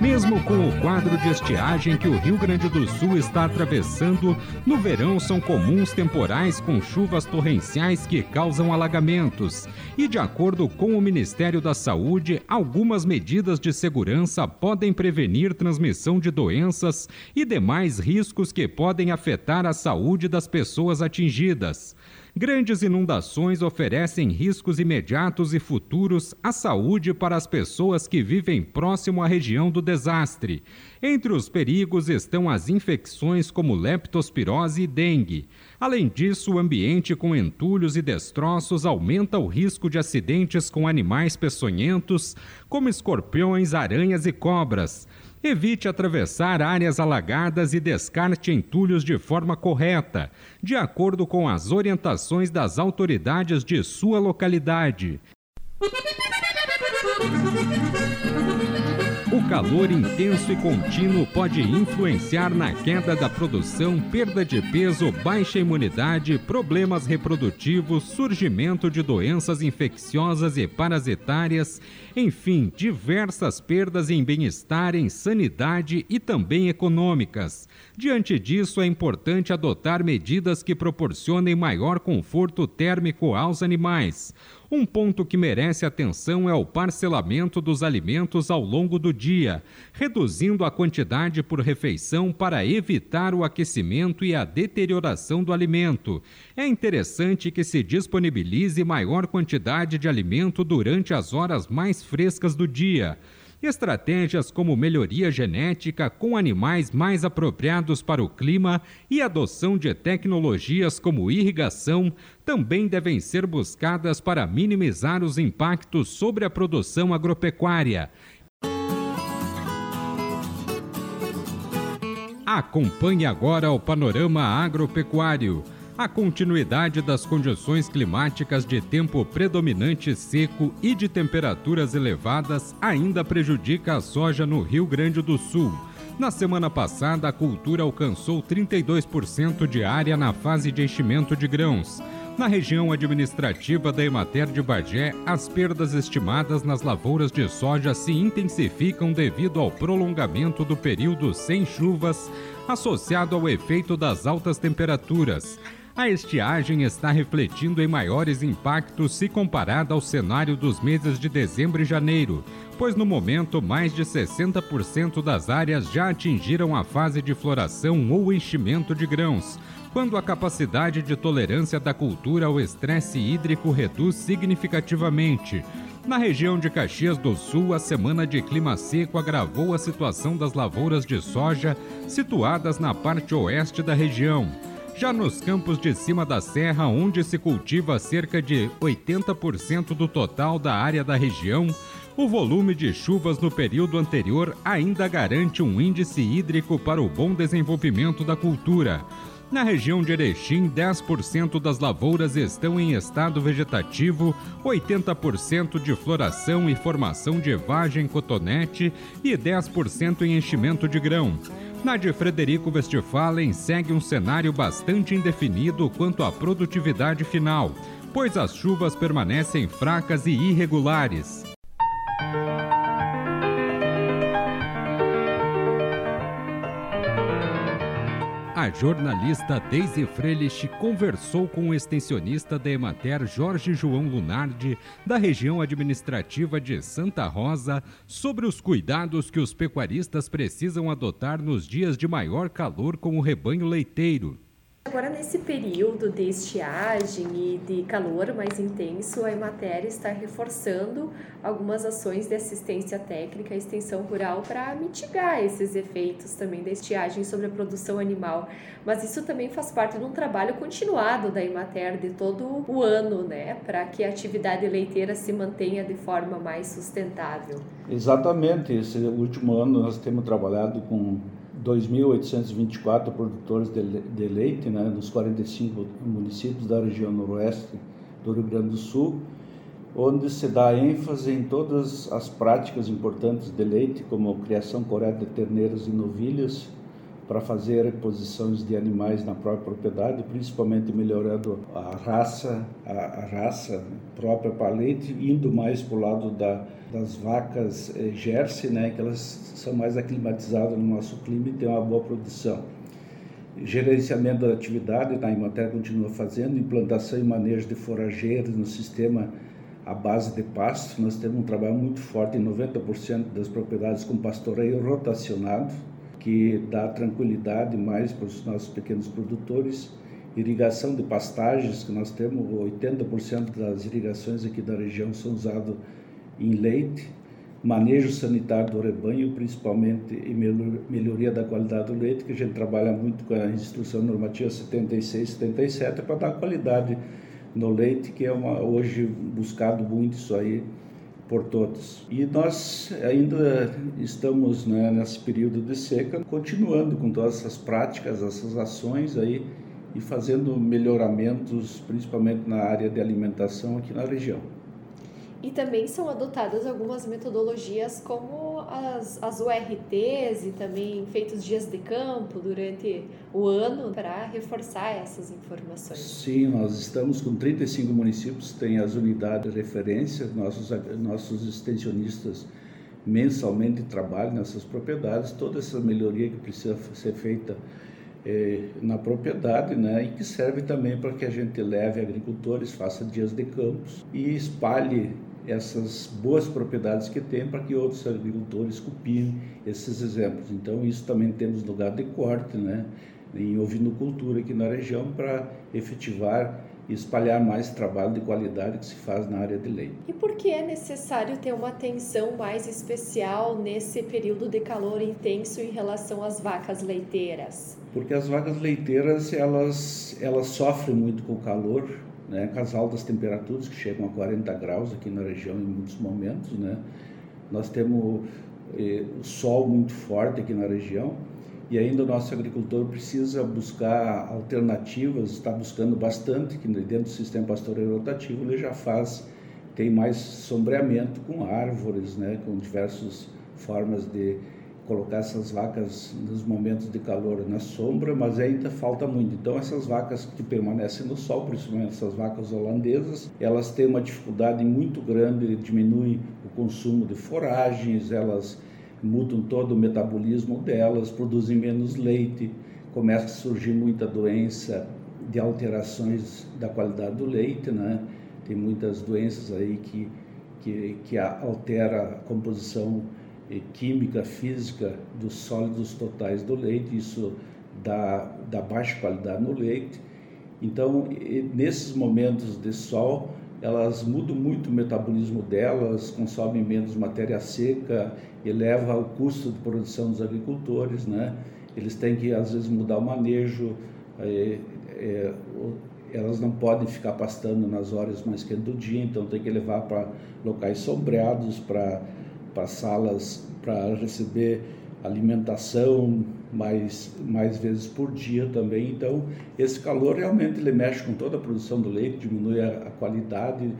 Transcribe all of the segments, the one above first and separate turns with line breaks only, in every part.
Mesmo com o quadro de estiagem que o Rio Grande do Sul está atravessando, no verão são comuns temporais com chuvas torrenciais que causam alagamentos. E, de acordo com o Ministério da Saúde, algumas medidas de segurança podem prevenir transmissão de doenças e demais riscos que podem afetar a saúde das pessoas atingidas. Grandes inundações oferecem riscos imediatos e futuros à saúde para as pessoas que vivem próximo à região do desastre. Entre os perigos estão as infecções como leptospirose e dengue. Além disso, o ambiente com entulhos e destroços aumenta o risco de acidentes com animais peçonhentos, como escorpiões, aranhas e cobras. Evite atravessar áreas alagadas e descarte entulhos de forma correta, de acordo com as orientações das autoridades de sua localidade. Calor intenso e contínuo pode influenciar na queda da produção, perda de peso, baixa imunidade, problemas reprodutivos, surgimento de doenças infecciosas e parasitárias, enfim, diversas perdas em bem-estar, em sanidade e também econômicas. Diante disso, é importante adotar medidas que proporcionem maior conforto térmico aos animais. Um ponto que merece atenção é o parcelamento dos alimentos ao longo do dia, reduzindo a quantidade por refeição para evitar o aquecimento e a deterioração do alimento. É interessante que se disponibilize maior quantidade de alimento durante as horas mais frescas do dia. Estratégias como melhoria genética com animais mais apropriados para o clima e adoção de tecnologias como irrigação também devem ser buscadas para minimizar os impactos sobre a produção agropecuária. Acompanhe agora o panorama agropecuário a continuidade das condições climáticas de tempo predominante seco e de temperaturas elevadas ainda prejudica a soja no Rio Grande do Sul. Na semana passada, a cultura alcançou 32% de área na fase de enchimento de grãos. Na região administrativa da Emater de Bagé, as perdas estimadas nas lavouras de soja se intensificam devido ao prolongamento do período sem chuvas, associado ao efeito das altas temperaturas. A estiagem está refletindo em maiores impactos se comparada ao cenário dos meses de dezembro e janeiro, pois no momento mais de 60% das áreas já atingiram a fase de floração ou enchimento de grãos, quando a capacidade de tolerância da cultura ao estresse hídrico reduz significativamente. Na região de Caxias do Sul, a semana de clima seco agravou a situação das lavouras de soja situadas na parte oeste da região. Já nos campos de cima da serra, onde se cultiva cerca de 80% do total da área da região, o volume de chuvas no período anterior ainda garante um índice hídrico para o bom desenvolvimento da cultura. Na região de Erechim, 10% das lavouras estão em estado vegetativo, 80% de floração e formação de vagem cotonete e 10% em enchimento de grão. Na de Frederico Westphalen segue um cenário bastante indefinido quanto à produtividade final, pois as chuvas permanecem fracas e irregulares. A jornalista Daisy Frelich conversou com o extensionista da Emater Jorge João Lunardi, da região administrativa de Santa Rosa, sobre os cuidados que os pecuaristas precisam adotar nos dias de maior calor com o rebanho leiteiro.
Agora, nesse período de estiagem e de calor mais intenso, a Emater está reforçando algumas ações de assistência técnica e extensão rural para mitigar esses efeitos também da estiagem sobre a produção animal. Mas isso também faz parte de um trabalho continuado da Emater de todo o ano, né, para que a atividade leiteira se mantenha de forma mais sustentável.
Exatamente. Esse último ano nós temos trabalhado com 2.824 produtores de, leite, né, dos 45 municípios da região noroeste do Rio Grande do Sul, onde se dá ênfase em todas as práticas importantes de leite, como criação correta de terneiros e novilhas, para fazer reposições de animais na própria propriedade, principalmente melhorando a raça, a, a raça própria para leite, indo mais para o lado da, das vacas eh, Jersey, né, que elas são mais aclimatizadas no nosso clima e têm uma boa produção. Gerenciamento da atividade, a Imater continua fazendo, implantação e manejo de forrageiros no sistema à base de pasto. Nós temos um trabalho muito forte em 90% das propriedades com pastoreio rotacionado, que dá tranquilidade mais para os nossos pequenos produtores. Irrigação de pastagens, que nós temos 80% das irrigações aqui da região são usadas em leite. Manejo sanitário do rebanho, principalmente e melhoria da qualidade do leite, que a gente trabalha muito com a instrução normativa 76 77 para dar qualidade no leite, que é uma, hoje buscado muito isso aí por todos. E nós ainda estamos né, nesse período de seca, continuando com todas essas práticas, essas ações aí e fazendo melhoramentos, principalmente na área de alimentação aqui na região.
E também são adotadas algumas metodologias como as, as URTs e também feitos dias de campo durante o ano para reforçar essas informações.
Sim, nós estamos com 35 municípios, tem as unidades de referência, nossos, nossos extensionistas mensalmente trabalham nessas propriedades, toda essa melhoria que precisa ser feita é, na propriedade, né, e que serve também para que a gente leve agricultores, faça dias de campos e espalhe essas boas propriedades que tem para que outros agricultores copiem esses exemplos. Então, isso também temos lugar de corte, né, em ovinocultura aqui na região para efetivar e espalhar mais trabalho de qualidade que se faz na área de leite.
E por que é necessário ter uma atenção mais especial nesse período de calor intenso em relação às vacas leiteiras?
Porque as vacas leiteiras, elas, elas sofrem muito com o calor, né, com as altas temperaturas que chegam a 40 graus aqui na região em muitos momentos, né? Nós temos eh, sol muito forte aqui na região e ainda o nosso agricultor precisa buscar alternativas, está buscando bastante, que dentro do sistema pastoreiro rotativo ele já faz, tem mais sombreamento com árvores, né, com diversas formas de colocar essas vacas nos momentos de calor na sombra, mas ainda falta muito. Então essas vacas que permanecem no sol, principalmente essas vacas holandesas, elas têm uma dificuldade muito grande, diminui o consumo de foragens, elas mudam todo o metabolismo delas, produzem menos leite, começa a surgir muita doença de alterações da qualidade do leite, né? Tem muitas doenças aí que que, que altera a composição química, física dos sólidos totais do leite, isso dá, dá baixa qualidade no leite. Então, nesses momentos de sol, elas mudam muito o metabolismo delas, consomem menos matéria seca, eleva o custo de produção dos agricultores, né? Eles têm que, às vezes, mudar o manejo, é, é, elas não podem ficar pastando nas horas mais quentes do dia, então tem que levar para locais sombreados, para para salas para receber alimentação mais, mais vezes por dia também. Então, esse calor realmente ele mexe com toda a produção do leite, diminui a, a qualidade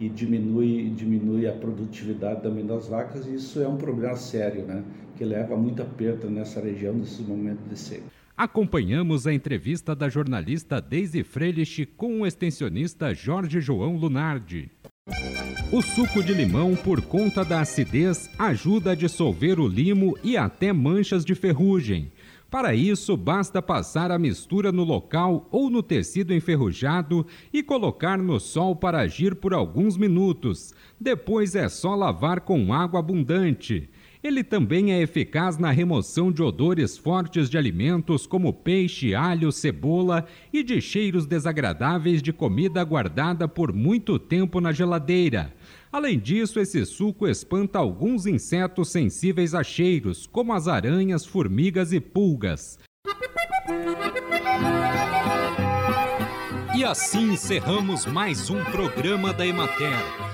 e diminui, diminui a produtividade também das vacas. E isso é um problema sério, né? Que leva a muita perda nessa região nesses momentos de seca.
Acompanhamos a entrevista da jornalista Deise Freilich com o extensionista Jorge João Lunardi. O suco de limão, por conta da acidez, ajuda a dissolver o limo e até manchas de ferrugem. Para isso, basta passar a mistura no local ou no tecido enferrujado e colocar no sol para agir por alguns minutos. Depois é só lavar com água abundante. Ele também é eficaz na remoção de odores fortes de alimentos como peixe, alho, cebola e de cheiros desagradáveis de comida guardada por muito tempo na geladeira. Além disso, esse suco espanta alguns insetos sensíveis a cheiros, como as aranhas, formigas e pulgas. E assim encerramos mais um programa da Emater.